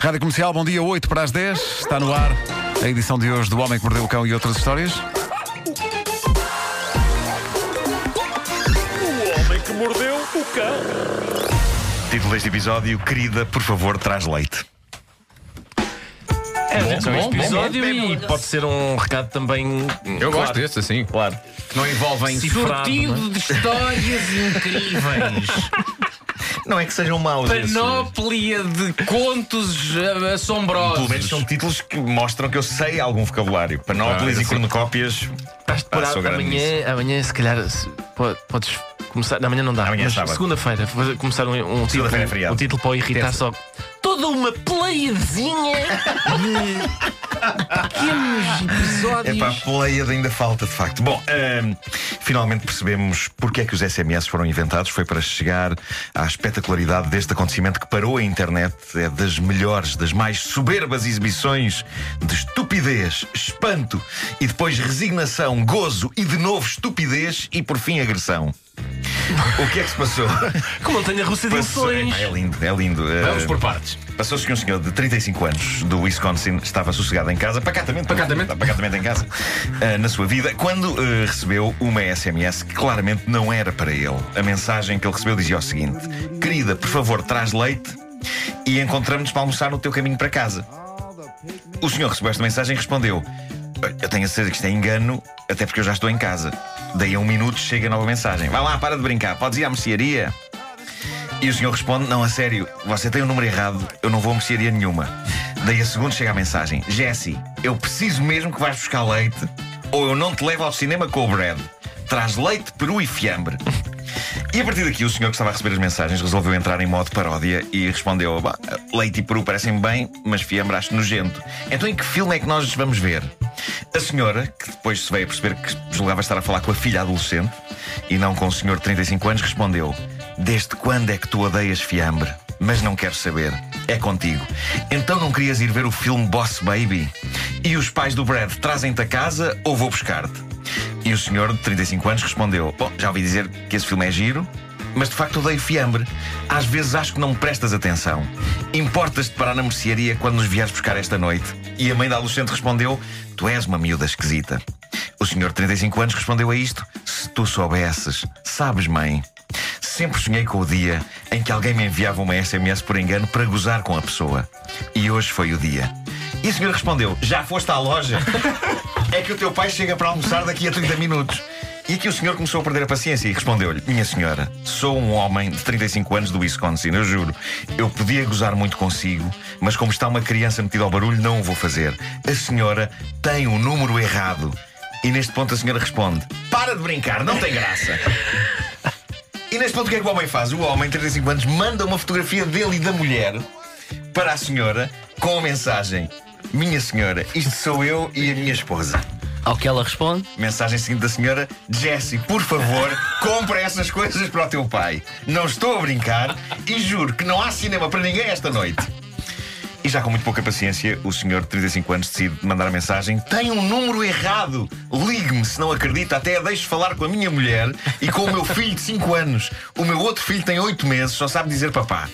Rádio Comercial, bom dia, 8 para as 10. Está no ar a edição de hoje do Homem que Mordeu o Cão e outras histórias. O homem que mordeu o cão. Título deste episódio: Querida, por favor, traz leite. É bom, este bom, episódio bom, e pode ser um recado também. Eu claro, gosto desse, assim. Claro. Que não envolvem sortido de histórias incríveis. Não é que sejam maus. esses. Panóplia de contos eh, assombrosos. Pelo menos são títulos que mostram que eu sei algum vocabulário. Panóplias Ah, e cornucópias. Estás nisso. amanhã, amanhã, se calhar, podes começar. Amanhã não dá. Amanhã é mas sábado. segunda-feira, começar um, um, título, Segunda-feira é um título para irritar só. Toda uma pleiadezinha de pequenos É episódios. pá, Pleiade ainda falta, de facto. Bom, ahm, finalmente percebemos porque é que os SMS foram inventados. Foi para chegar à espetacularidade deste acontecimento que parou a internet. É das melhores, das mais soberbas exibições de estupidez, espanto e depois resignação, gozo e de novo estupidez e por fim agressão. O que é que se passou? Como montanha russa de Passou- emoções. Epá, É lindo, é lindo. Vamos Ah, por partes. Passou-se que um senhor de 35 anos do Wisconsin estava sossegado em casa, pacatamente, Pacatamente. pacatamente em casa, ah, na sua vida, quando ah, recebeu uma SMS que claramente não era para ele. A mensagem que ele recebeu dizia o seguinte: Querida, por favor, traz leite e encontramos-nos para almoçar no teu caminho para casa. O senhor recebeu esta mensagem e respondeu: Eu tenho a certeza que isto é engano, até porque eu já estou em casa. Daí a um minuto chega a nova mensagem: Vai lá, para de brincar, podes ir à mercearia. E o senhor responde: Não, a sério, você tem o número errado, eu não vou a mercearia nenhuma. Daí a segundo chega a mensagem: Jesse, eu preciso mesmo que vais buscar leite, ou eu não te levo ao cinema com o Brad. Traz leite, peru e fiambre. E a partir daqui, o senhor que estava a receber as mensagens resolveu entrar em modo paródia e respondeu: "Bah, Leite e peru parecem bem, mas fiambre acho nojento. Então, em que filme é que nós vamos ver? A senhora, que depois se veio a perceber que julgava estar a falar com a filha adolescente e não com o senhor de 35 anos, respondeu: Desde quando é que tu odeias fiambre? Mas não quero saber. É contigo. Então não querias ir ver o filme Boss Baby? E os pais do Brad trazem-te a casa ou vou buscar-te? E o senhor de 35 anos respondeu: Bom, já ouvi dizer que esse filme é giro, mas de facto odeio fiambre. Às vezes acho que não me prestas atenção. Importas-te parar na mercearia quando nos vieres buscar esta noite? E a mãe da adolescente respondeu: Tu és uma miúda esquisita. O senhor de 35 anos respondeu a isto: Se tu soubesses, sabes, mãe. Sempre sonhei com o dia em que alguém me enviava uma SMS por engano para gozar com a pessoa. E hoje foi o dia. E a senhora respondeu: Já foste à loja? É que o teu pai chega para almoçar daqui a 30 minutos. E aqui o senhor começou a perder a paciência e respondeu-lhe: Minha senhora, sou um homem de 35 anos do Wisconsin, eu juro. Eu podia gozar muito consigo, mas como está uma criança metida ao barulho, não o vou fazer. A senhora tem o número errado. E neste ponto a senhora responde: Para de brincar, não tem graça. E neste ponto o que é que o homem faz? O homem, de 35 anos, manda uma fotografia dele e da mulher para a senhora com a mensagem: Minha senhora, isto sou eu e a minha esposa. Ao que ela responde. Mensagem seguinte da senhora: Jesse, por favor, compra essas coisas para o teu pai. Não estou a brincar e juro que não há cinema para ninguém esta noite. E já com muito pouca paciência, o senhor de 35 anos decide mandar a mensagem: Tem um número errado. Ligue-me se não acredita, até a deixo falar com a minha mulher e com o meu filho de 5 anos. O meu outro filho tem 8 meses, só sabe dizer papá.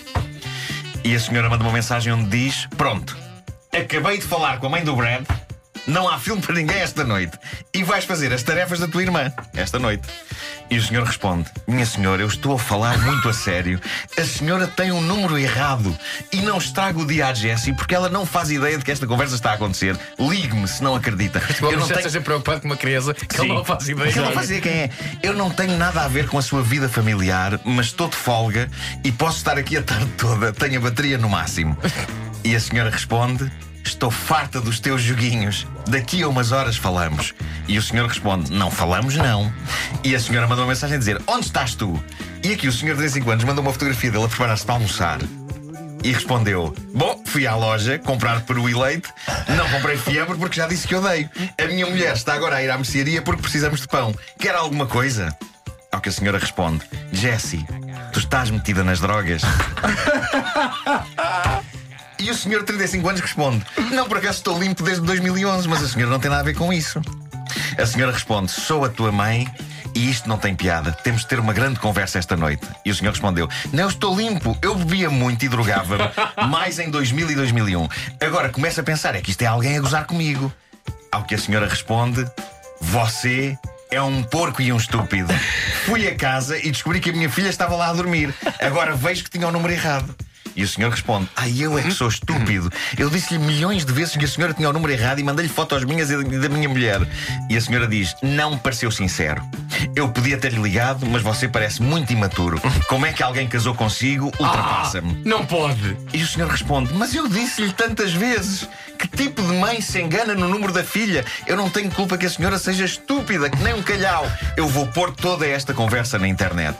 E a senhora manda uma mensagem onde diz: Pronto, acabei de falar com a mãe do Brad. Não há filme para ninguém esta noite. E vais fazer as tarefas da tua irmã esta noite. E o senhor responde: Minha senhora, eu estou a falar muito a sério. A senhora tem um número errado. E não estraga o dia à Jessie porque ela não faz ideia de que esta conversa está a acontecer. Ligue-me se não acredita. Eu Eu não tenho. esteja preocupado com uma criança que Sim. ele não faz ideia. Que eu não fazia quem é. Eu não tenho nada a ver com a sua vida familiar, mas estou de folga e posso estar aqui a tarde toda. Tenho a bateria no máximo. E a senhora responde: Estou farta dos teus joguinhos. Daqui a umas horas falamos. E o senhor responde: Não falamos, não. E a senhora mandou uma mensagem a dizer: Onde estás tu? E aqui o senhor de 35 anos mandou uma fotografia dele a preparar-se para almoçar. E respondeu: Bom, fui à loja comprar peru e leite. Não comprei fiambre porque já disse que odeio. A minha mulher está agora a ir à mercearia porque precisamos de pão. Quer alguma coisa? Ao que a senhora responde: Jessie, tu estás metida nas drogas. E o senhor de 35 anos responde: Não, por acaso estou limpo desde 2011, mas a senhora não tem nada a ver com isso. A senhora responde: Sou a tua mãe E isto não tem piada. Temos de ter uma grande conversa esta noite. E o senhor respondeu: Não, estou limpo. Eu bebia muito e drogava-me. mais em 2000 e 2001. Agora começo a pensar: é que isto é alguém a gozar comigo. Ao que a senhora responde: Você é um porco e um estúpido. Fui a casa e descobri que a minha filha estava lá a dormir. Agora vejo que tinha o número errado. E o senhor responde: Ah, eu é que sou estúpido. Eu disse-lhe milhões de vezes que a senhora tinha o número errado e mandei-lhe fotos minhas e da minha mulher. E a senhora diz: Não me pareceu sincero. Eu podia ter-lhe ligado, mas você parece muito imaturo. Como é que alguém casou consigo? Ultrapassa-me. Não pode. E o senhor responde: Mas eu disse-lhe tantas vezes. Que tipo de mãe se engana no número da filha? Eu não tenho culpa que a senhora seja estúpida, que nem um calhau. Eu vou pôr toda esta conversa na internet.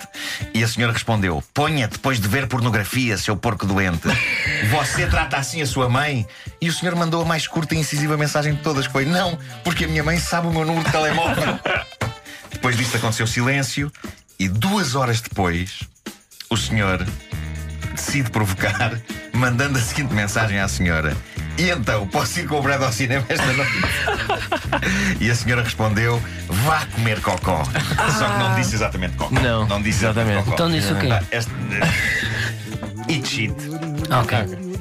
E a senhora respondeu: Ponha depois de ver pornografia, seu porco doente. Você trata assim a sua mãe? E o senhor mandou a mais curta e incisiva mensagem de todas: que Foi: Não, porque a minha mãe sabe o meu número de telemóvel. Depois disto aconteceu silêncio, e duas horas depois, o senhor decide provocar, mandando a seguinte mensagem à senhora: E então, posso ir com o Brad ao cinema esta noite? e a senhora respondeu: Vá comer cocó. Só que não disse exatamente cocó. Não, não disse exatamente. cocó. Então disse o quê? Ah, este- Eat shit. Ok.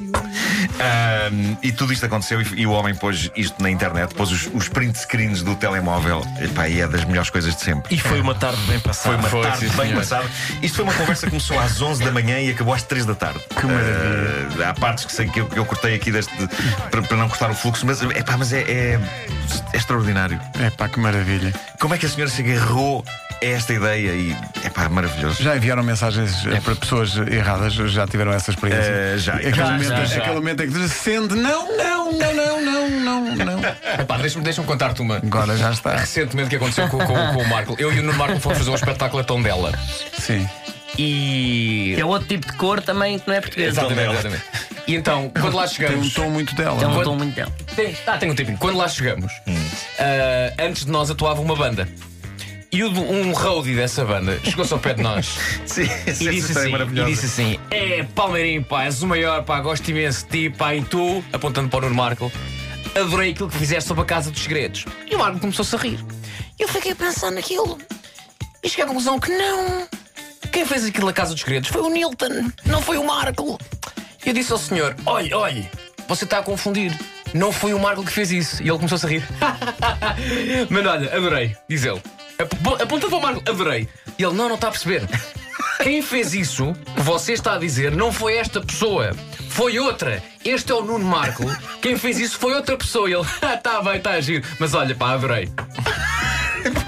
Ahm, e tudo isto aconteceu e, e o homem pôs isto na internet, pôs os, os print screens do telemóvel. Epá, e é das melhores coisas de sempre. E foi uma tarde bem passada. Foi uma Foi, tarde sim, bem senhor. passada. Isto foi uma conversa que começou às 11 da manhã e acabou às 3 da tarde. Que maravilha. há partes que sei que eu, que eu cortei aqui deste, para, para não cortar o fluxo, mas, epá, mas é, é, é extraordinário. É pá, que maravilha. Como é que a senhora se agarrou a esta ideia e é pá, maravilhoso. Já enviaram mensagens eh, para pessoas erradas? Já tiveram essa experiência? Eh, já. Aquele, Já, momento, já, já. aquele momento em que diz sende, não, não, não, não, não, não, não. Epá, deixa-me deixa contar-te uma. Agora já está. Recentemente que aconteceu com, com- com o Marco. Eu e o Nuno Marco fomos fazer um espetáculo a Tondela. Sim. E. Que é outro tipo de cor também que não é português. Exatamente, Tondela. exatamente. E então, quando lá Tem um chegamos. tom muito dela. Tem um é? tom muito dela. Tem, ah, tem um tempinho. Quando lá chegamos, ah, antes de nós atuava uma banda. E um roadie dessa banda chegou-se ao pé de nós Sim, e disse, é assim, e disse assim: É, Palmeirinho, pá, és o maior, pá, gosto imenso de ti, pá, e tu, apontando para o Nuno Marco, adorei aquilo que fizeste sobre a Casa dos Segredos. E o Marco começou-se a rir. E eu fiquei a pensar naquilo e cheguei à conclusão que não. Quem fez aquilo na Casa dos Segredos foi o Nilton, não foi o Marco. E eu disse ao senhor: Olhe, olhe, você está a confundir. Não foi o Marco que fez isso. E ele começou-se a rir. Mas olha, adorei, diz ele. Ap- Apontando para o Marco, adorei. Ele: Não, não está a perceber. Quem fez isso que você está a dizer não foi esta pessoa, foi outra. Este é o Nuno Marco. Quem fez isso foi outra pessoa. Ele: Está bem, está a agir. Mas olha, pá, adorei.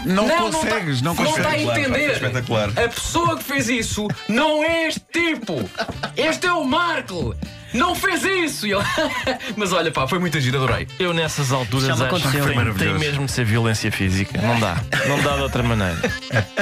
Não, Não, consegues, não, não está a consegues. Espetacular, entender. espetacular. A pessoa que fez isso não é este tipo. Este é o Marco. Não fez isso. Mas olha, pá, foi muito giro, adorei. Eu nessas alturas Já me acho que aconteceu. tem, tem mesmo de ser violência física. Não dá. Não dá de outra maneira.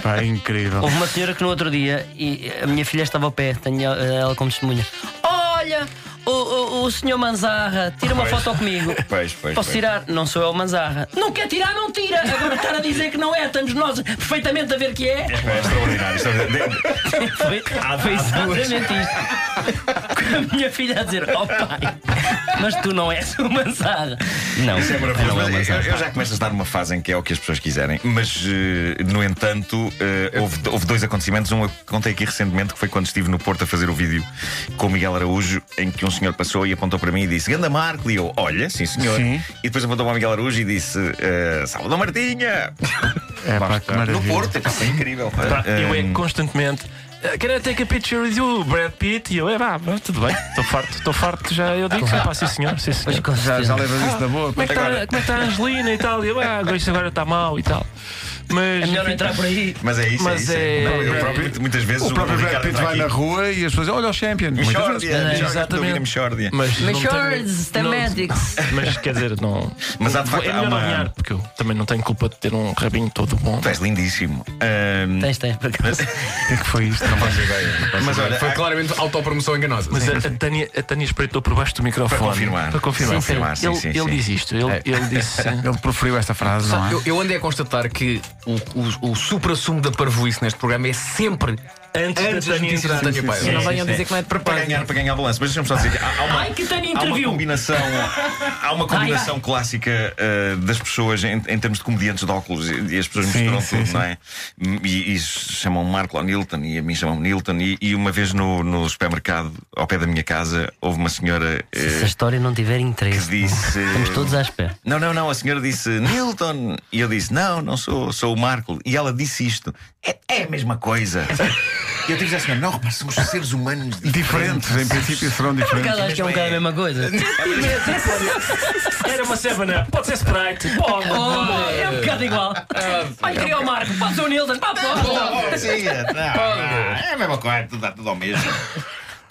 Pá, é incrível. Houve uma senhora que no outro dia, e a minha filha estava ao pé, tenho ela como testemunha. Olha, o, o, o senhor Manzarra, tira uma Pois. foto comigo. Pois, pois, Posso pois. tirar? Não sou eu o Manzarra. Não quer tirar, não tira. Agora estar a dizer que não é, estamos nós perfeitamente a ver que é. É extraordinário. extraordinário. Foi, foi exatamente isto. A minha filha a dizer, oh pai, mas tu não és o Manzarra. Não, Isso é maravilhoso. não é o Mas eu, Manzarra. eu já começo a estar numa fase em que é o que as pessoas quiserem. Mas, eh, no entanto, eh, houve, houve dois acontecimentos. Um eu contei aqui recentemente, que foi quando estive no Porto a fazer o vídeo com o Miguel Araújo, em que um senhor passou e apontou para mim e disse: Ganda Marco. E eu, olha, sim senhor. Sim. E depois apontou para o Miguel Araújo e disse: eh, Salvador Martinha. É pá, que está. no maravilha. Porto, epá, foi incrível. Pá, eu é Eh, constantemente. "Uh, Can I take a picture with you, Brad Pitt? E eu, é vá, tudo bem, estou farto, estou farto, já eu digo, pá, sim senhor, sim senhor. Já, já levas isso na boa. Como é, que está, como é que está a Angelina e tal? E eu, ah, isto agora está mal e tal. Mas. É melhor não entrar por aí. Mas é isso, Mas é isso. é- Não, eu próprio, muitas vezes O próprio Brad Pitt vai na rua e as pessoas dizem, olha o Champion. Mexórdia, Exatamente. Mas Thematics. Mas quer dizer, não. Mas há de facto é melhor uma- ganhar, porque eu também não tenho culpa de ter um rabinho todo bom. Tu és lindíssimo. Tens, tens, por acaso. O que é que foi isto? Não faço ideia. mas olha, Foi claramente autopromoção enganosa. Mas a, Tânia, a Tânia espreitou por baixo do microfone. Para confirmar. Para confirmar. Sim, sim. Ele sim, ele sim. diz isto. Ele, É. ele disse. Ele proferiu esta frase, não é? Eu, eu andei a constatar que o, o, o supra-sumo da parvoíce neste programa é sempre Antes, Antes da Paiva. Sim, não venham dizer que não é de para propósito. ganhar, para ganhar balanço. Mas deixa-me só dizer que há, há uma, Ai, que tenho há uma combinação, há uma combinação clássica uh, das pessoas em, em termos de comediantes de óculos e, e as pessoas misturam sim, tudo, sim. não é? E, e chamam Marco ao Nilton e a mim chamam Nilton. E, e uma vez no, no supermercado, ao pé da minha casa, houve uma senhora uh, Se a história não tiver que interesse, disse. estamos todos à espera. Não, não, não. A senhora disse Nilton. E eu disse: Não, não sou, sou o Marco. E ela disse isto: É, é a mesma coisa. E eu tive a dizer à senhora: Não, repare, somos seres humanos Diferentes, em princípio serão diferentes. acaso acho que é um bocado a mesma coisa. Era uma Seven Pode ser Sprite. Pode. Oh, é um bocado igual. Olha, queria o Marco, pode ser o Nilton, pá, pode. Sim, é, não, não, é a mesma coisa, tudo, tudo ao mesmo.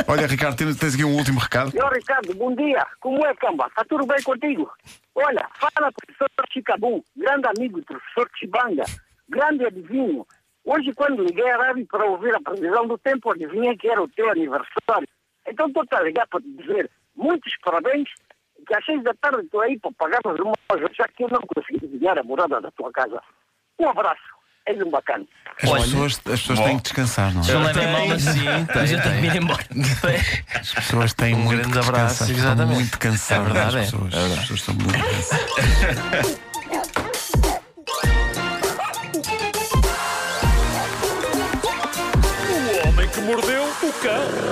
Olha, Ricardo, tens, tens aqui um último recado. Senhor Ricardo, bom dia. Como é, Camba? Está tudo bem contigo? Olha, fala professor Chicabum, grande amigo do professor Chibanga, grande adivinho. Hoje, quando liguei a rádio para ouvir a previsão do tempo, adivinhei que era o teu aniversário. Então estou a ligar para te dizer muitos parabéns, que às seis da tarde estou aí para pagarmos uma loja, já que eu não consegui adivinhar a morada da tua casa. Um abraço. És um bacana. As Olha. pessoas, as pessoas Bom. têm que descansar, não é? Não levem mal, mas, Sim, mas eu tenho que ir embora. As pessoas têm Um muito grande abraço. Estão muito cansadas. É verdade, as é. pessoas. É verdade. As pessoas estão muito cansadas. cão.